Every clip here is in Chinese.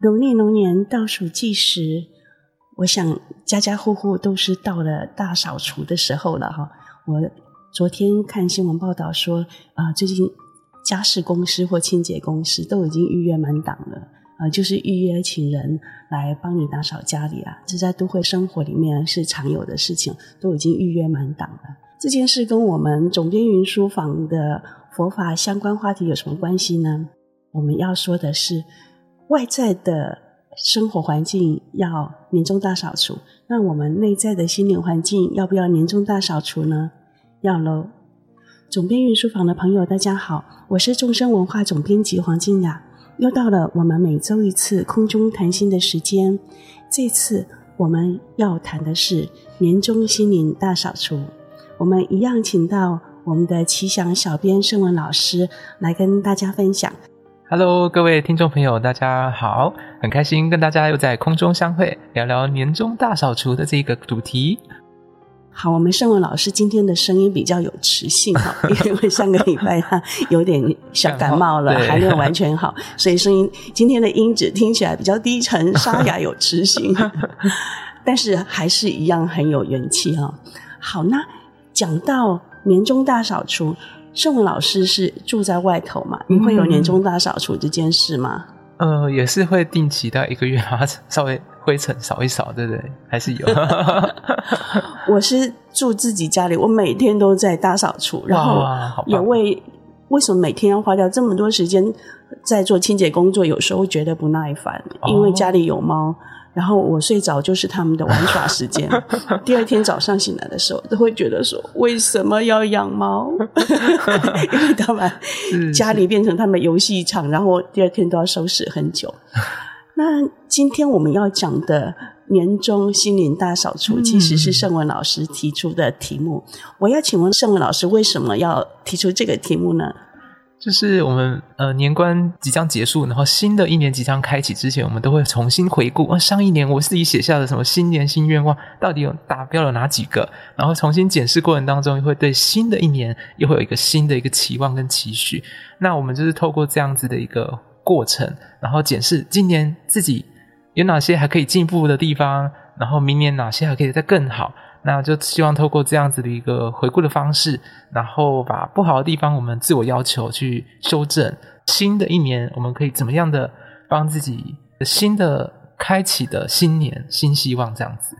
农历龙年倒数计时，我想家家户户都是到了大扫除的时候了哈。我昨天看新闻报道说，啊、最近家事公司或清洁公司都已经预约满档了，啊、就是预约请人来帮你打扫家里啊。这在都会生活里面是常有的事情，都已经预约满档了。这件事跟我们总编云书房的佛法相关话题有什么关系呢？我们要说的是。外在的生活环境要年终大扫除，那我们内在的心灵环境要不要年终大扫除呢？要喽！总编云书房的朋友，大家好，我是众生文化总编辑黄静雅，又到了我们每周一次空中谈心的时间。这次我们要谈的是年终心灵大扫除，我们一样请到我们的吉祥小编盛文老师来跟大家分享。Hello，各位听众朋友，大家好，很开心跟大家又在空中相会，聊聊年终大扫除的这个主题。好，我们盛文老师今天的声音比较有磁性哈，因为上个礼拜他有点小感冒了，还没有完全好，所以声音今天的音质听起来比较低沉、沙哑、有磁性，但是还是一样很有元气哈。好，那讲到年终大扫除。圣文老师是住在外头嘛？你会有年终大扫除这件事吗？嗯、呃，也是会定期到一个月啊，稍微灰尘扫一扫，对不对？还是有。我是住自己家里，我每天都在大扫除，然后也为为什么每天要花掉这么多时间在做清洁工作？有时候会觉得不耐烦，因为家里有猫。然后我睡着就是他们的玩耍时间。第二天早上醒来的时候，都会觉得说：为什么要养猫？因为他们家里变成他们游戏场，然后第二天都要收拾很久。那今天我们要讲的年终心灵大扫除，其实是盛文老师提出的题目。我要请问盛文老师，为什么要提出这个题目呢？就是我们呃年关即将结束，然后新的一年即将开启之前，我们都会重新回顾，啊，上一年我自己写下的什么新年新愿望，到底有达标了哪几个？然后重新检视过程当中，又会对新的一年又会有一个新的一个期望跟期许。那我们就是透过这样子的一个过程，然后检视今年自己有哪些还可以进步的地方，然后明年哪些还可以再更好。那就希望透过这样子的一个回顾的方式，然后把不好的地方我们自我要求去修正。新的一年，我们可以怎么样的帮自己新的开启的新年新希望这样子？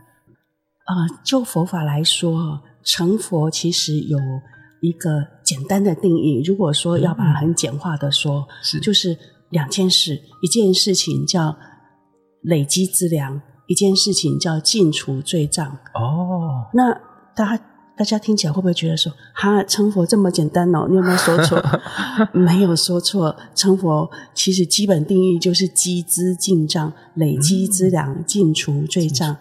啊、呃，就佛法来说，成佛其实有一个简单的定义。如果说要把它很简化的说，是、嗯、就是两件事，一件事情叫累积资粮。一件事情叫净除罪障哦，那大家大家听起来会不会觉得说，哈，成佛这么简单哦？你有没有说错？没有说错，成佛其实基本定义就是积资净障，累积资粮，净除罪障。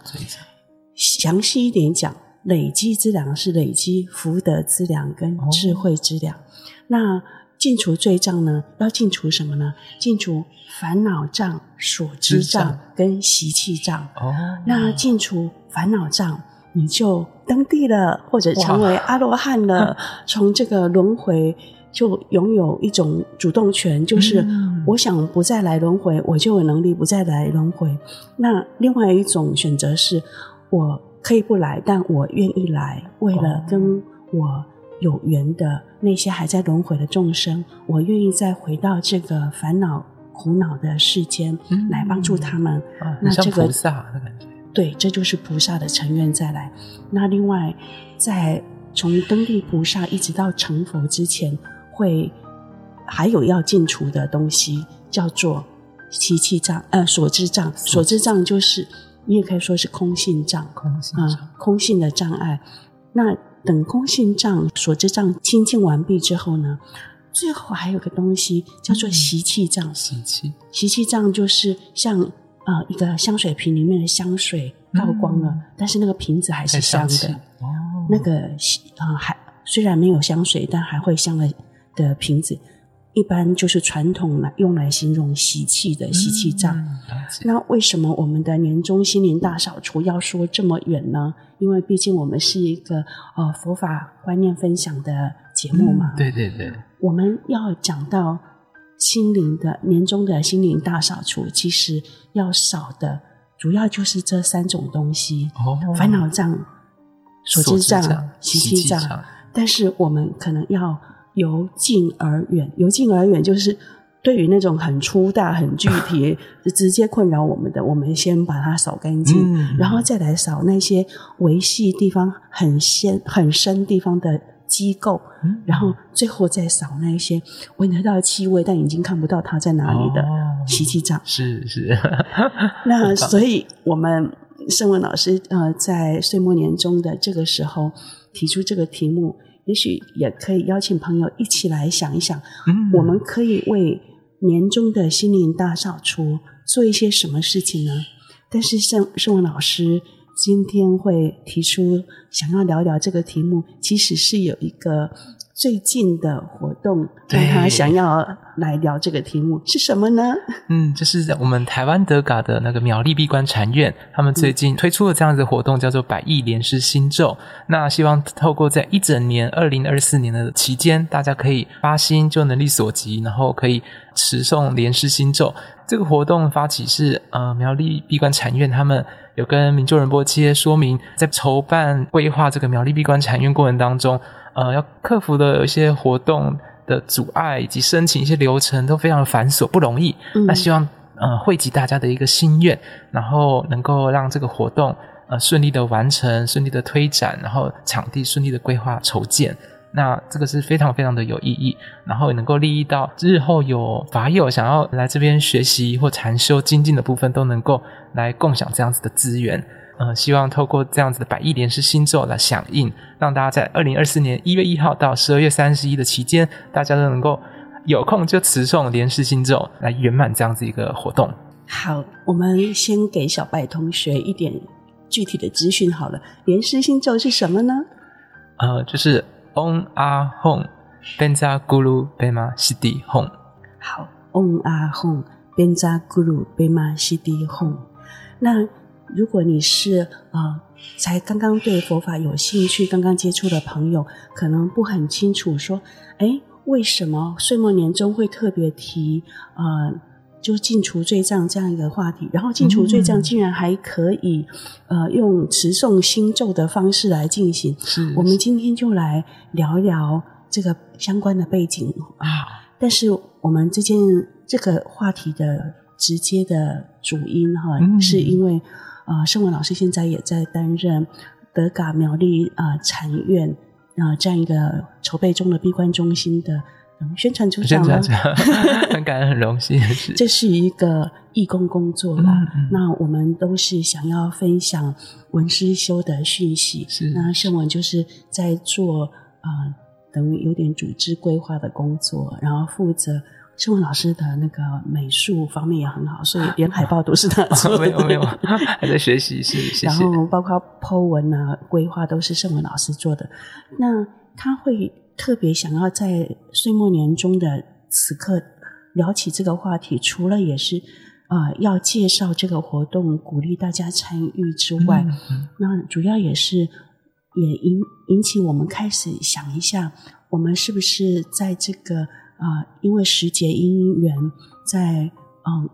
详细一点讲，累积资粮是累积福德资粮跟智慧资粮，哦、那。净除罪障呢？要净除什么呢？净除烦恼障、所知障跟习气障。哦，那净除烦恼障，你就登地了，或者成为阿罗汉了。从这个轮回就拥有一种主动权，就是我想不再来轮回，我就有能力不再来轮回。那另外一种选择是，我可以不来，但我愿意来，为了跟我。有缘的那些还在轮回的众生，我愿意再回到这个烦恼苦恼的世间，嗯、来帮助他们。啊、那这个菩萨的感觉，对，这就是菩萨的成愿再来。那另外，在从登地菩萨一直到成佛之前，会还有要净除的东西，叫做习气障，呃，所知障。所知障就是你也可以说是空性障，空性障、呃，空性的障碍。那等空性障、所知障清净完毕之后呢，最后还有个东西叫做习气障。习气，习气障就是像呃一个香水瓶里面的香水倒光了，嗯、但是那个瓶子还是香的。哦，那个呃还虽然没有香水，但还会香的的瓶子。一般就是传统来用来形容习气的习气障。嗯、那为什么我们的年终心灵大扫除要说这么远呢？因为毕竟我们是一个呃佛法观念分享的节目嘛。嗯、对对对。我们要讲到心灵的年终的心灵大扫除，其实要扫的主要就是这三种东西：哦，烦恼障、所知障、习气障。但是我们可能要由近而远，由近而远就是。对于那种很粗大、很具体、直接困扰我们的，我们先把它扫干净，嗯、然后再来扫那些维系地方很深、很深地方的机构，嗯、然后最后再扫那些闻得到气味但已经看不到它在哪里的习气障。是是。那所以我们圣文老师呃，在岁末年终的这个时候提出这个题目。也许也可以邀请朋友一起来想一想，嗯、我们可以为年终的心灵大扫除做一些什么事情呢？但是盛盛文老师今天会提出想要聊聊这个题目，其实是有一个。最近的活动，让他想要来聊这个题目是什么呢？嗯，就是在我们台湾德嘎的那个苗栗闭关禅院，他们最近推出了这样子的活动，叫做百亿莲师心咒。那希望透过在一整年二零二四年的期间，大家可以发心，就能力所及，然后可以持诵莲师心咒。这个活动发起是呃苗栗闭关禅院，他们有跟明就仁波切说明，在筹办规划这个苗栗闭关禅院过程当中。呃，要克服的有一些活动的阻碍，以及申请一些流程都非常的繁琐，不容易。嗯、那希望呃汇集大家的一个心愿，然后能够让这个活动呃顺利的完成，顺利的推展，然后场地顺利的规划筹建。那这个是非常非常的有意义，然后也能够利益到日后有法友想要来这边学习或禅修精进的部分，都能够来共享这样子的资源。呃，希望透过这样子的百亿莲师心咒来响应，让大家在二零二四年一月一号到十二月三十一的期间，大家都能够有空就持诵莲师心咒来圆满这样子一个活动。好，我们先给小白同学一点具体的资讯好了。莲师心咒是什么呢？呃，就是嗡阿吽班扎咕噜贝玛西迪吽。好，嗡阿吽班扎咕噜贝玛西迪吽。那如果你是呃才刚刚对佛法有兴趣、刚刚接触的朋友，可能不很清楚说，哎，为什么岁末年终会特别提呃，就净除罪障这样一个话题？然后净除罪障竟然还可以、嗯、呃用持诵心咒的方式来进行。是我们今天就来聊一聊这个相关的背景啊。但是我们这件这个话题的直接的主因哈，嗯、是因为。啊，圣文老师现在也在担任德嘎苗栗啊禅院啊这样一个筹备中的闭关中心的宣传组长了，很感恩，很荣幸。这是一个义工工作啦。嗯嗯、那我们都是想要分享文师修的讯息。是，那圣文就是在做啊、呃，等于有点组织规划的工作，然后负责。圣文老师的那个美术方面也很好，所以连海报都是他 做的。没有没有，还在学习，是谢谢。然后包括 Po 文啊、规划都是盛文老师做的。那他会特别想要在岁末年终的此刻聊起这个话题，除了也是啊、呃、要介绍这个活动，鼓励大家参与之外，嗯嗯、那主要也是也引引起我们开始想一下，我们是不是在这个。啊、呃，因为时节因缘，在嗯，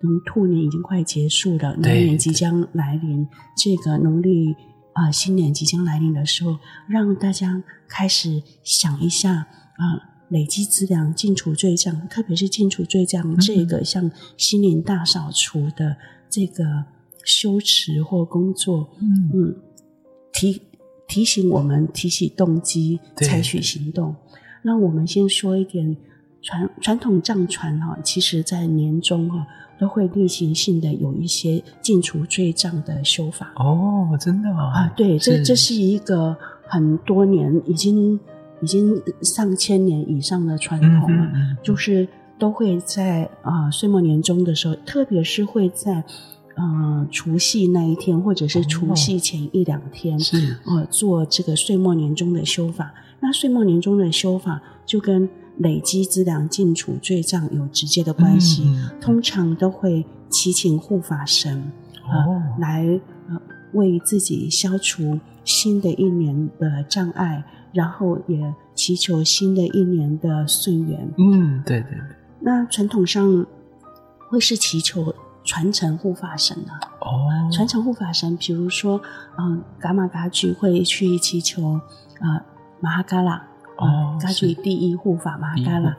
等兔年已经快结束了，牛年即将来临，这个农历啊、呃、新年即将来临的时候，让大家开始想一下啊、呃，累积资粮，净除罪障，特别是净除罪障这个像心灵大扫除的这个修持或工作，嗯嗯，提提醒我们提起动机，采取行动。那我们先说一点传传统藏传哈，其实在年终哈都会例行性的有一些净除罪障的修法。哦，真的吗？啊，对，是。这这是一个很多年已经已经上千年以上的传统了，嗯嗯、就是都会在啊岁末年终的时候，特别是会在呃除夕那一天或者是除夕前一两天，哦、是呃做这个岁末年终的修法。那岁末年终的修法就跟累积资粮、净除罪障有直接的关系，嗯、通常都会祈请护法神、啊、呃来呃为自己消除新的一年的障碍，然后也祈求新的一年的顺缘。嗯，对对对。那传统上会是祈求传承护法神啊。哦，传承护法神，比如说，嗯，噶玛噶举会去祈求啊，玛哈嘎拉。哦，噶举第一护法玛哈嘎拉，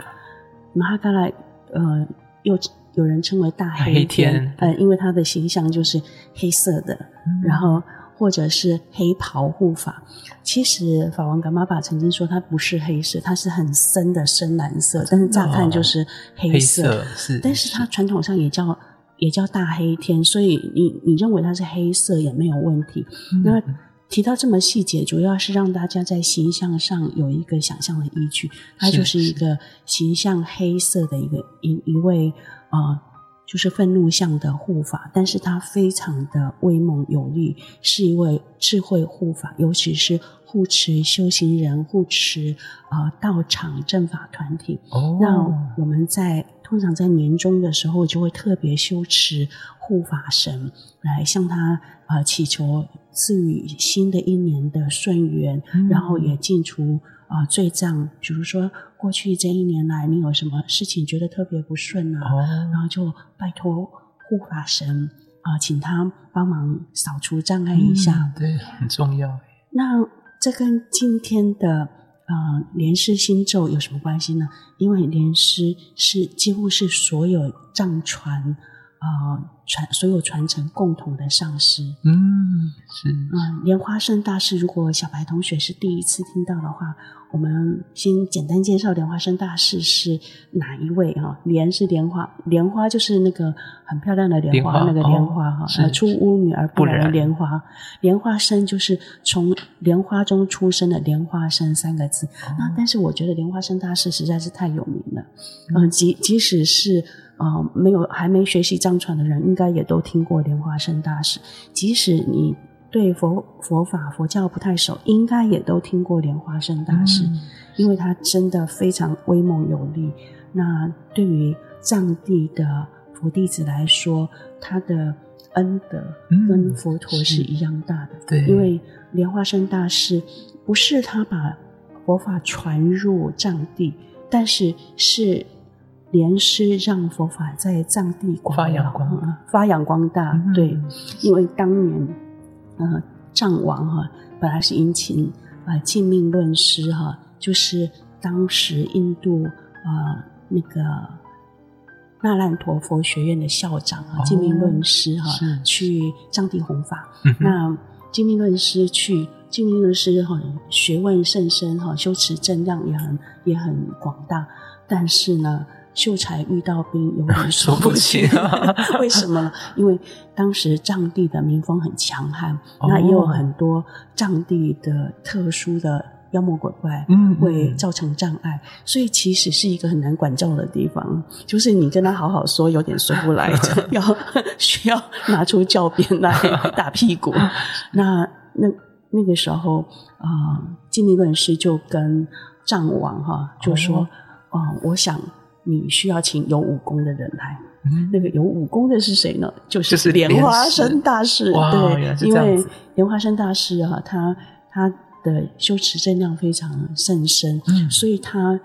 玛哈嘎拉，呃，又有人称为大黑天，黑天呃，因为他的形象就是黑色的，嗯、然后或者是黑袍护法。其实法王噶玛巴曾经说，它不是黑色，它是很深的深蓝色，但是乍看就是黑色。哦、黑色是，但是它传统上也叫也叫大黑天，所以你你认为它是黑色也没有问题。嗯、那提到这么细节，主要是让大家在形象上有一个想象的依据。它就是一个形象黑色的一个一一位啊、呃，就是愤怒像的护法，但是他非常的威猛有力，是一位智慧护法，尤其是护持修行人、护持啊、呃、道场正法团体。哦，那我们在通常在年终的时候，就会特别修持护法神，来向他啊、呃、祈求。赐予新的一年的顺缘，嗯、然后也尽除啊、呃、罪障。比如说，过去这一年来，你有什么事情觉得特别不顺啊？哦、然后就拜托护法神啊、呃，请他帮忙扫除障碍一下。嗯、对，很重要。那这跟今天的呃莲师心咒有什么关系呢？因为莲师是几乎是所有藏传。呃，传所有传承共同的上师，嗯，是，嗯，莲花生大师，如果小白同学是第一次听到的话，我们先简单介绍莲花生大师是哪一位啊？莲是莲花，莲花就是那个很漂亮的莲花，花那个莲花哈，哦、出污女而不染的莲花，莲花生就是从莲花中出生的莲花生三个字。哦、那但是我觉得莲花生大师实在是太有名了，嗯，即即使是。啊、呃，没有还没学习藏传的人，应该也都听过莲花生大师。即使你对佛佛法佛教不太熟，应该也都听过莲花生大师，嗯、因为他真的非常威猛有力。那对于藏地的佛弟子来说，他的恩德跟佛陀是一样大的。对、嗯，因为莲花生大师不是他把佛法传入藏地，但是是。莲师让佛法在藏地广发扬光大，呃、发扬光大。嗯、对，因为当年，呃，藏王哈、啊、本来是殷勤啊，净命论师哈、啊，就是当时印度啊、呃、那个那烂陀佛学院的校长啊，净命论师哈、去藏地弘法。嗯、那禁命论师去，净命论师哈、啊、学问甚深哈、啊，修持正量也很也很广大，但是呢。秀才遇到兵，有点 说不清。为什么呢？因为当时藏地的民风很强悍，哦、那也有很多藏地的特殊的妖魔鬼怪，会造成障碍，嗯嗯、所以其实是一个很难管教的地方。就是你跟他好好说，有点说不来，要需要拿出教鞭来打屁股。那那那个时候啊，净命论师就跟藏王哈就说：“哦、呃，我想。”你需要请有武功的人来，嗯、那个有武功的是谁呢？就是莲花生大师。对，因为莲花生大师啊，他他的修持正量非常甚深，嗯、所以他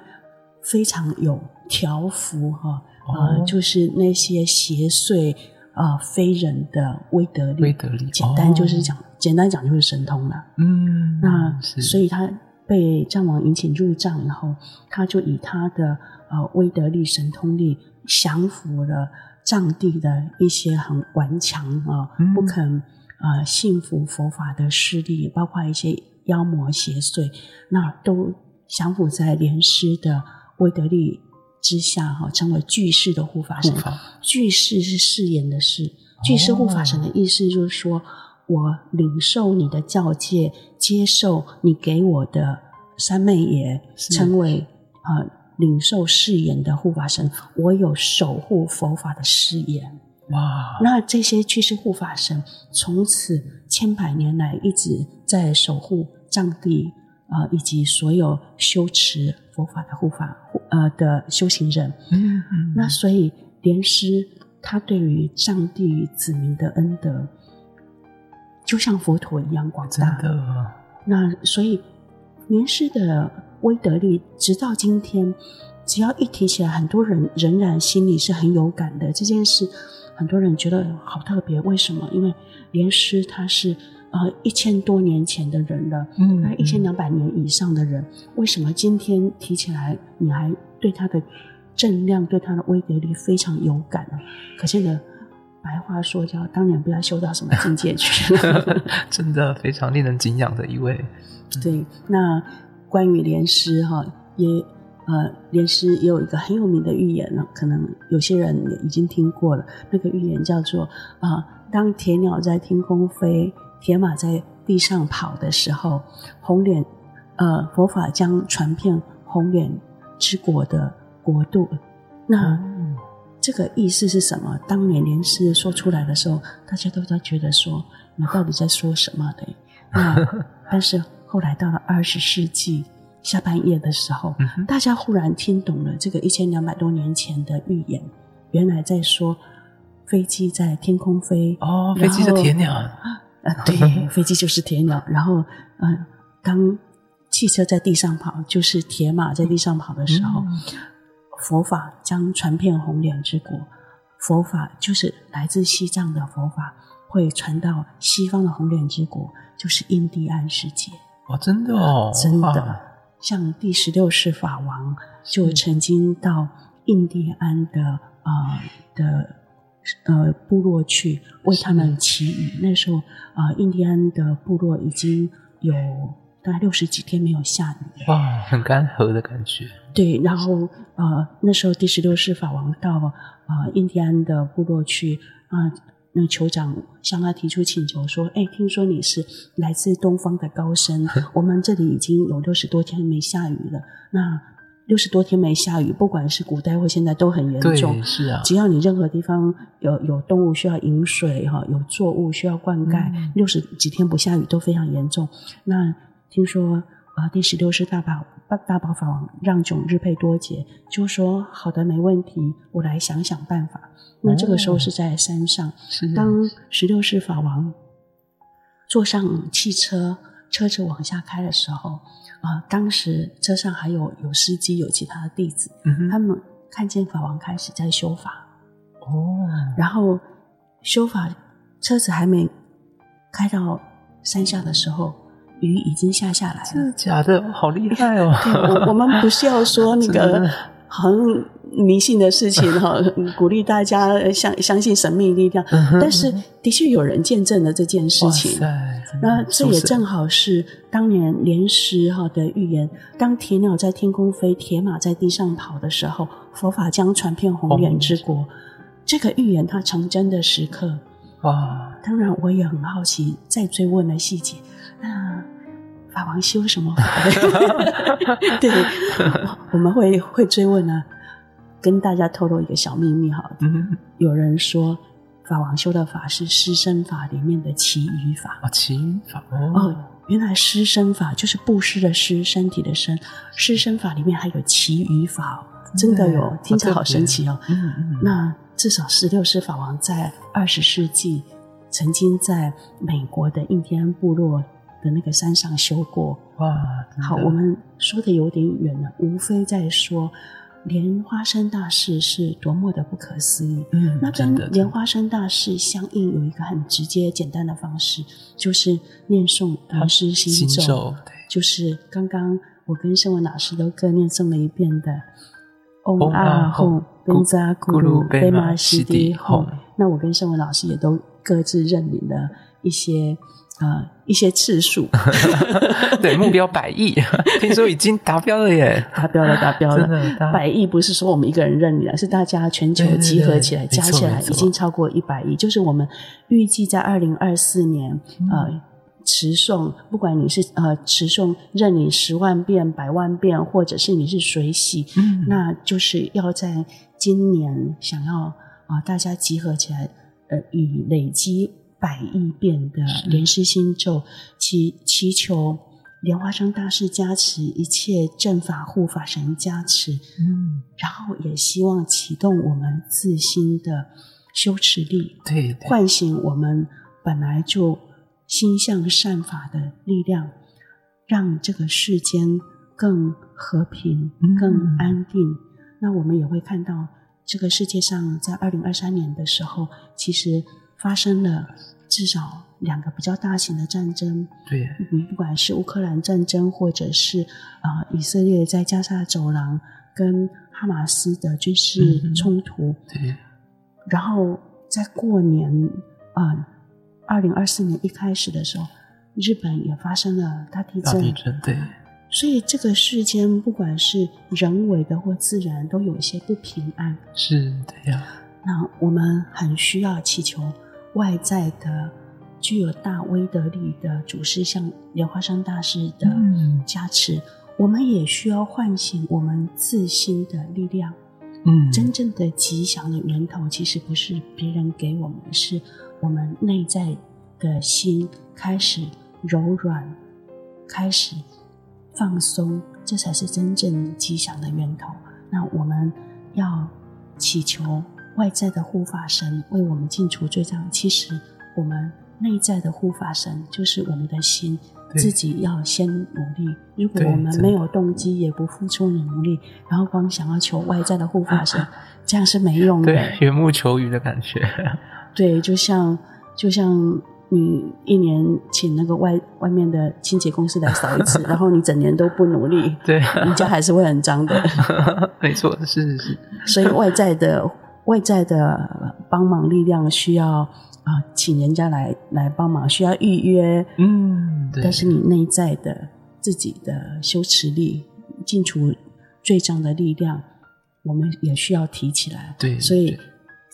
非常有调伏哈，啊、哦。呃，就是那些邪祟啊、呃、非人的威德力，威德力，简单就是讲，哦、简单讲就是神通了。嗯，那所以他被藏王引请入藏以后，他就以他的。呃，威德力、神通力降服了藏地的一些很顽强啊、呃，不肯啊、呃、信服佛法的势力，包括一些妖魔邪祟，那都降服在莲师的威德力之下，哈，成为巨士的护法神。巨士是誓言的誓，巨士护法神的意思就是说，哦、我领受你的教诫，接受你给我的三昧耶，是成为啊。呃领受誓言的护法神，我有守护佛法的誓言。哇！那这些居士护法神，从此千百年来一直在守护藏地啊、呃，以及所有修持佛法的护法呃的修行人。嗯嗯。那所以莲师他对于藏地子民的恩德，就像佛陀一样广大。真的。那所以莲师的。威德力直到今天，只要一提起来，很多人仍然心里是很有感的。这件事，很多人觉得好特别。为什么？因为莲师他是呃一千多年前的人了，嗯，那一千两百年以上的人，为什么今天提起来，你还对他的正量、对他的威德力非常有感呢？可见的白话说叫当年不知道修到什么境界去了，真的非常令人敬仰的一位。对，那关于莲师哈也。呃，莲师也有一个很有名的寓言呢，可能有些人也已经听过了。那个寓言叫做：啊、呃，当铁鸟在天空飞，铁马在地上跑的时候，红脸，呃，佛法将传遍红脸之国的国度。那、嗯、这个意思是什么？当年连诗说出来的时候，大家都在觉得说，你到底在说什么的？那 但是后来到了二十世纪。下半夜的时候，嗯，大家忽然听懂了这个一千两百多年前的寓言，原来在说飞机在天空飞哦，飞机是铁鸟啊，对，飞机就是铁鸟。然后，嗯、呃，当汽车在地上跑，就是铁马在地上跑的时候，嗯、佛法将传遍红莲之国。佛法就是来自西藏的佛法，会传到西方的红莲之国，就是印第安世界。哦，真的哦，真的。像第十六世法王就曾经到印第安的呃的呃部落去为他们祈雨。那时候啊、呃，印第安的部落已经有大概六十几天没有下雨，哇，很干涸的感觉。对，然后呃那时候第十六世法王到呃印第安的部落去啊。呃那酋长向他提出请求说：“哎，听说你是来自东方的高僧，我们这里已经有六十多天没下雨了。那六十多天没下雨，不管是古代或现在都很严重。对，是啊，只要你任何地方有有动物需要饮水哈，有作物需要灌溉，嗯、六十几天不下雨都非常严重。那听说啊、呃，第十六世大宝大宝法王让炯日佩多杰就说：好的，没问题，我来想想办法。”那这个时候是在山上，哦、当十六世法王坐上汽车，车子往下开的时候，啊、呃，当时车上还有有司机，有其他的弟子，嗯、他们看见法王开始在修法，哦，然后修法，车子还没开到山下的时候，雨已经下下来了，真的假的？好厉害哦！对，我我们不是要说那个 很。迷信的事情哈，鼓励大家相相信神秘力量。嗯、但是的确有人见证了这件事情。那这也正好是当年莲师哈的预言：当铁鸟在天空飞，铁马在地上跑的时候，佛法将传遍红莲之国。哦、这个预言它成真的时刻。哇！当然我也很好奇，再追问了细节。那法王修什么法？对，我们会会追问呢。跟大家透露一个小秘密哈，嗯，有人说法王修的法是施身法里面的其余法啊，其余法哦，哦，原来施身法就是布施的施，身体的身，施身法里面还有其余法，真的有，听着好神奇哦。嗯嗯，那至少十六世法王在二十世纪曾经在美国的印第安部落的那个山上修过。哇，好，我们说的有点远了，无非在说。莲花生大士是多么的不可思议！嗯，那跟莲花生大士相应有一个很直接简单的方式，就是念诵莲师心咒，就是刚刚我跟圣文老师都各念诵了一遍的“嗡阿吽宾扎咕噜贝玛西迪吽”。那我跟圣文老师也都各自认领了一些。啊、呃，一些次数，对，目标百亿，听说已经达标了耶！达标了，达标了。百亿不是说我们一个人认领，是大家全球集合起来，加起来已经超过一百亿。就是我们预计在二零二四年，嗯、呃，持诵，不管你是呃持诵认领十万遍、百万遍，或者是你是水洗，嗯，那就是要在今年想要啊、呃，大家集合起来，呃，以累积。百亿遍的莲师心咒，祈祈求莲花生大士加持，一切正法护法神加持。嗯，然后也希望启动我们自心的修持力，对，对，唤醒我们本来就心向善法的力量，让这个世间更和平、更安定。嗯那我们也会看到，这个世界上在二零二三年的时候，其实发生了至少两个比较大型的战争。对，嗯，不管是乌克兰战争，或者是啊、呃、以色列在加沙走廊跟哈马斯的军事冲突。嗯、对，然后在过年啊，二零二四年一开始的时候，日本也发生了大地震。大地震，对。所以这个世间，不管是人为的或自然，都有一些不平安。是的呀。那我们很需要祈求外在的、具有大威德力的主师，像莲花生大师的加持。嗯、我们也需要唤醒我们自心的力量。嗯，真正的吉祥的源头，其实不是别人给我们，是我们内在的心开始柔软，开始。放松，这才是真正吉祥的源头。那我们要祈求外在的护法神为我们净除罪障。其实我们内在的护法神就是我们的心，自己要先努力。如果我们没有动机，也不付出努力，然后光想要求外在的护法神，啊、这样是没用的。对，缘木求鱼的感觉。对，就像就像。你一年请那个外外面的清洁公司来扫一次，然后你整年都不努力，对，你家还是会很脏的。没错，是是是。所以外在的外在的帮忙力量需要啊、呃，请人家来来帮忙，需要预约。嗯，对。但是你内在的自己的修持力、净除罪障的力量，我们也需要提起来。对，所以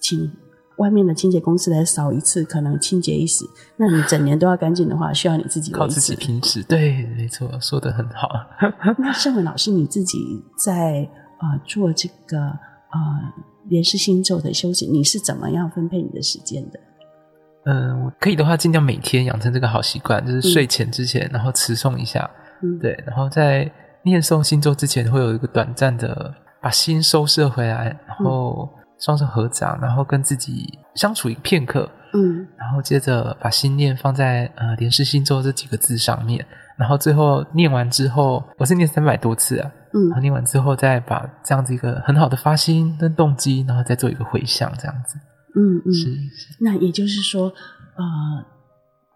请。外面的清洁公司来扫一次，可能清洁一时。那你整年都要干净的话，需要你自己靠自己平时。对，没错，说的很好。那圣文老师，你自己在啊、呃、做这个啊莲师心咒的修行，你是怎么样分配你的时间的？嗯，我可以的话，尽量每天养成这个好习惯，就是睡前之前，嗯、然后持诵一下。嗯，对，然后在念诵星座之前，会有一个短暂的把心收摄回来，然后。嗯双手合掌，然后跟自己相处一个片刻，嗯，然后接着把心念放在呃“莲师心咒”这几个字上面，然后最后念完之后，我是念三百多次啊，嗯，然后念完之后再把这样子一个很好的发心跟动机，然后再做一个回向，这样子，嗯嗯，是是，那也就是说，呃。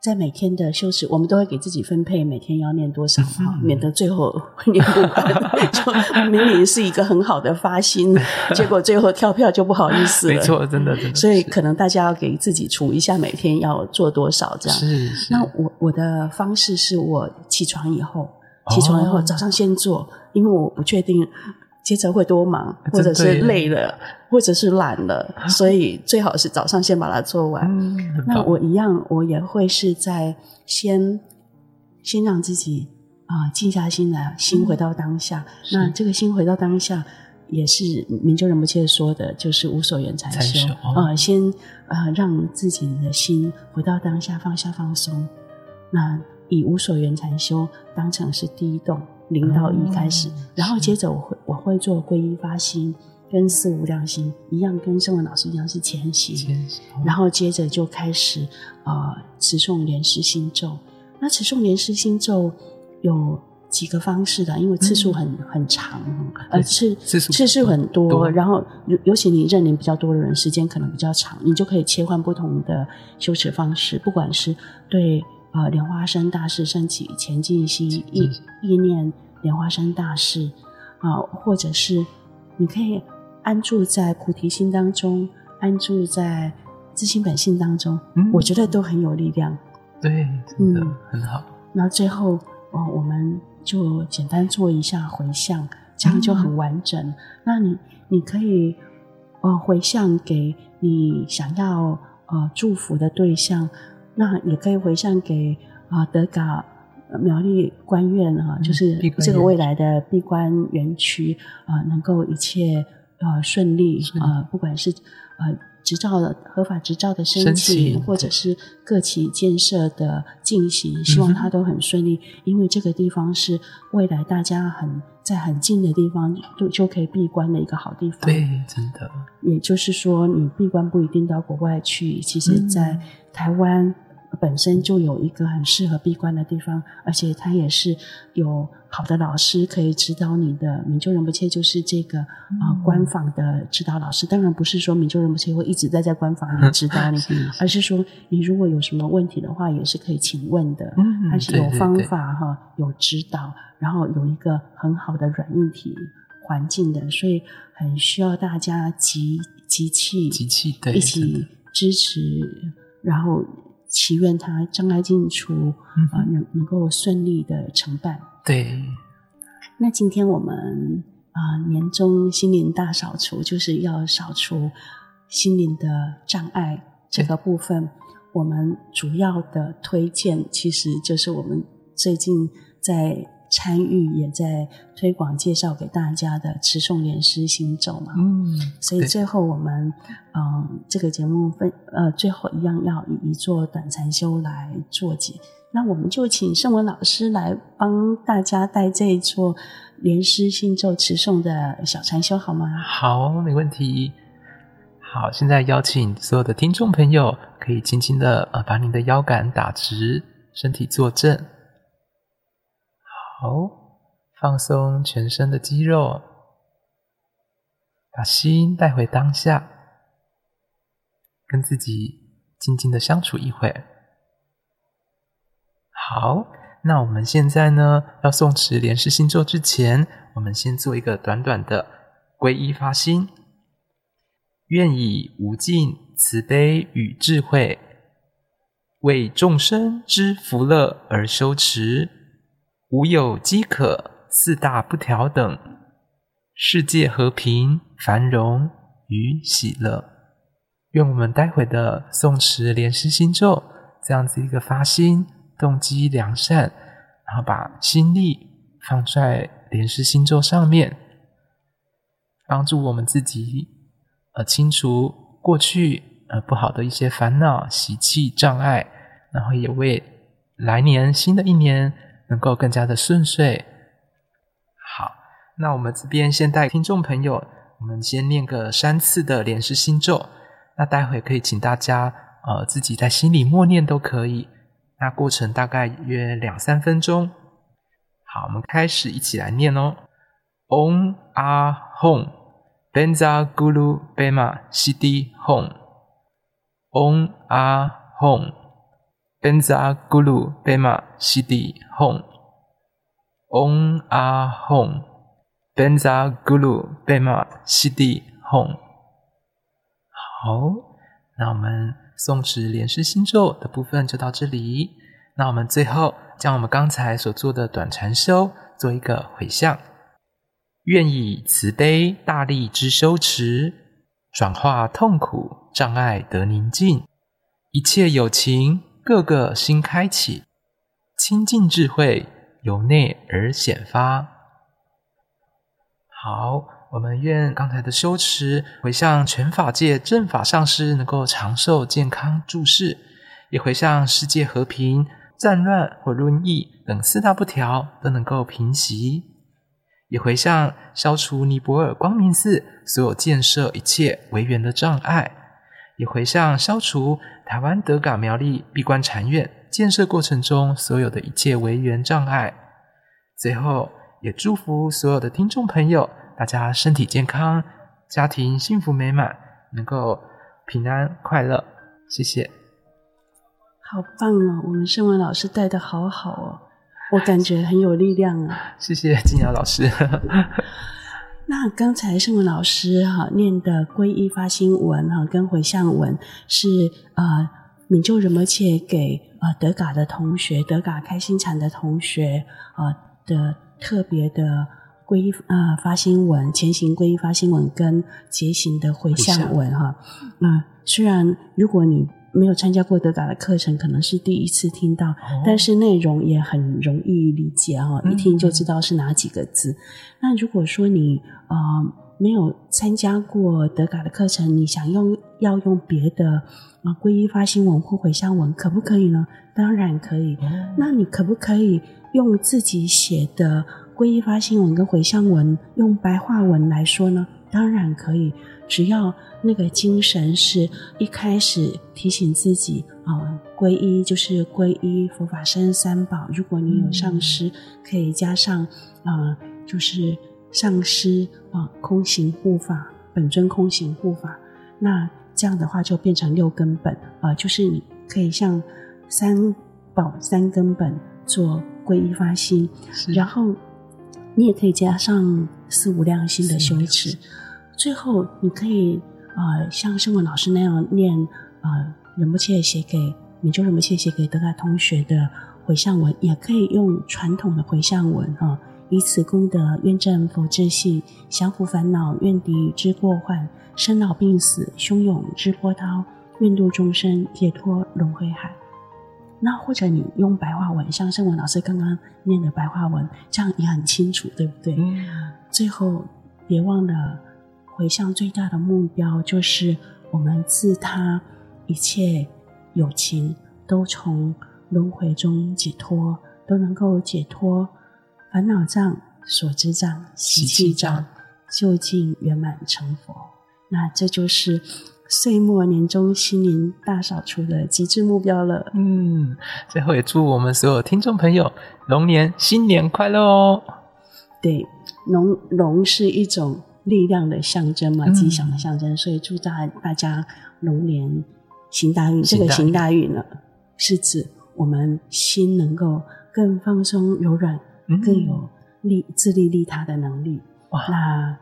在每天的修持，我们都会给自己分配每天要念多少哈，免得最后念不完。就明明是一个很好的发心，结果最后跳票就不好意思了。没错，真的真的。所以可能大家要给自己数一下每天要做多少这样。是是。那我我的方式是我起床以后，起床以后早上先做，因为我不确定。接着会多忙，或者是累了，或者是懒了，所以最好是早上先把它做完。嗯，那我一样，我也会是在先先让自己啊、呃、静下心来，心回到当下。嗯、那这个心回到当下，也是明就仁不切说的，就是无所缘禅修啊、呃。先啊、呃、让自己的心回到当下，放下放松。那以无所缘禅修当成是第一动。零到一开始，嗯、然后接着我会我会做皈依发心，跟四无量心一样，跟圣文老师一样是前行。前行然后接着就开始呃持诵莲师心咒。那持诵莲师心咒有几个方式的，因为次数很、嗯、很长，呃次次数次数很多。多然后尤尤其你认领比较多的人，时间可能比较长，你就可以切换不同的修持方式，不管是对。呃，莲花生大士升起前进心意意念，莲花生大士啊、呃，或者是你可以安住在菩提心当中，安住在自心本性当中，嗯、我觉得都很有力量。对，真的、嗯、很好。那最后，我们就简单做一下回向，这样就很完整。嗯、那你你可以呃回向给你想要呃祝福的对象。那也可以回向给啊、呃、德嘎苗栗官院啊，就是这个未来的闭关园区啊、呃，能够一切呃顺利啊、呃，不管是呃执照的合法执照的申请，或者是各期建设的进行，希望它都很顺利，嗯、因为这个地方是未来大家很在很近的地方就就可以闭关的一个好地方。对，真的。也就是说，你闭关不一定到国外去，其实在台湾。本身就有一个很适合闭关的地方，而且它也是有好的老师可以指导你的。明就仁不切就是这个啊、呃、关坊的指导老师。当然不是说明就仁不切会一直在在关坊里指导你，而是说你如果有什么问题的话，也是可以请问的。嗯它是有方法哈，有指导，然后有一个很好的软硬体环境的，所以很需要大家集集气，集气对一起支持，然后。祈愿他障碍尽除，啊、呃，能能够顺利的承办。对，那今天我们啊、呃，年终心灵大扫除，就是要扫除心灵的障碍这个部分。我们主要的推荐，其实就是我们最近在。参与也在推广介绍给大家的持诵莲师心咒嘛，嗯，所以最后我们嗯、呃、这个节目分呃最后一样要以一座短禅修来做结，那我们就请圣文老师来帮大家带这一座莲师心咒持诵的小禅修好吗？好，没问题。好，现在邀请所有的听众朋友可以轻轻的呃把您的腰杆打直，身体坐正。好，放松全身的肌肉，把心带回当下，跟自己静静的相处一会。好，那我们现在呢，要诵持莲师心咒之前，我们先做一个短短的皈依发心，愿以无尽慈悲与智慧，为众生之福乐而修持。无有饥渴，四大不调等，世界和平繁荣与喜乐。愿我们待会的诵持莲师心咒，这样子一个发心动机良善，然后把心力放在莲师心咒上面，帮助我们自己呃清除过去呃不好的一些烦恼习气障碍，然后也为来年新的一年。能够更加的顺遂。好，那我们这边先带听众朋友，我们先念个三次的莲师心咒。那待会可以请大家呃自己在心里默念都可以。那过程大概约两三分钟。好，我们开始一起来念哦。嗡阿吽，班扎咕噜贝玛西滴吽。嗡阿吽。班扎咕噜贝玛西滴吽，嗡阿吽，班扎咕噜贝玛西滴吽。好，那我们诵持莲师心咒的部分就到这里。那我们最后将我们刚才所做的短禅修做一个回向，愿以慈悲大力之修持，转化痛苦障碍得宁静，一切有情。个个心开启，清净智慧由内而显发。好，我们愿刚才的修持回向全法界正法上师能够长寿健康住世，也回向世界和平、战乱或瘟疫等四大不调都能够平息，也回向消除尼泊尔光明寺所有建设一切违缘的障碍，也回向消除。台湾德港苗栗闭关禅院建设过程中所有的一切违缘障碍，最后也祝福所有的听众朋友，大家身体健康，家庭幸福美满，能够平安快乐。谢谢。好棒哦！我们圣文老师带的好好哦，我感觉很有力量啊。谢谢金瑶老师。那刚才圣文老师哈念的皈依发心文哈跟回向文是呃明就仁波切给呃德嘎的同学德嘎开心禅的同学啊、呃、的特别的皈依呃发心文前行皈依发心文跟结行的回向文哈。那、呃、虽然如果你没有参加过德嘎的课程，可能是第一次听到，哦、但是内容也很容易理解哈，一听就知道是哪几个字。嗯、那如果说你呃没有参加过德嘎的课程，你想用要用别的啊皈依发心文或回向文，可不可以呢？当然可以。嗯、那你可不可以用自己写的皈依发心文跟回向文，用白话文来说呢？当然可以。只要那个精神是一开始提醒自己啊，呃，皈依就是皈依佛法僧三宝。如果你有上师，可以加上啊，呃，就是上师啊，空行护法，本尊空行护法。那这样的话就变成六根本啊，呃，就是你可以像三宝三根本做皈依发心，然后你也可以加上四无量心的修持。最后，你可以呃像圣文老师那样念呃仁波切写给你就仁波切写给德嘎同学的回向文，也可以用传统的回向文啊、呃，以此功德愿证佛智性，降伏烦恼，愿敌之过患，生老病死，汹涌之波涛，愿度众生解脱轮回海。那或者你用白话文，像圣文老师刚刚念的白话文，这样也很清楚，对不对？嗯、最后别忘了。回向最大的目标就是我们自他一切有情都从轮回中解脱，都能够解脱烦恼障、所知障、习气障，究竟圆满成佛。那这就是岁末年终心灵大扫除的极致目标了。嗯，最后也祝我们所有听众朋友龙年新年快乐哦！对，龙龙是一种。力量的象征嘛，吉祥的象征，嗯、所以祝大大家龙年行大运。这个行大运呢，是指我们心能够更放松、柔软，嗯、更有利自利利他的能力。哇，那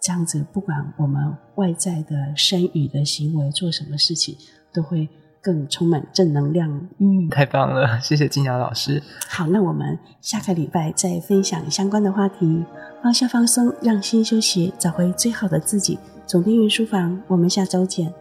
这样子，不管我们外在的身语的行为，做什么事情，都会。更充满正能量，嗯，太棒了，谢谢金雅老师。好，那我们下个礼拜再分享相关的话题，放下放松，让心休息，找回最好的自己。总订阅书房，我们下周见。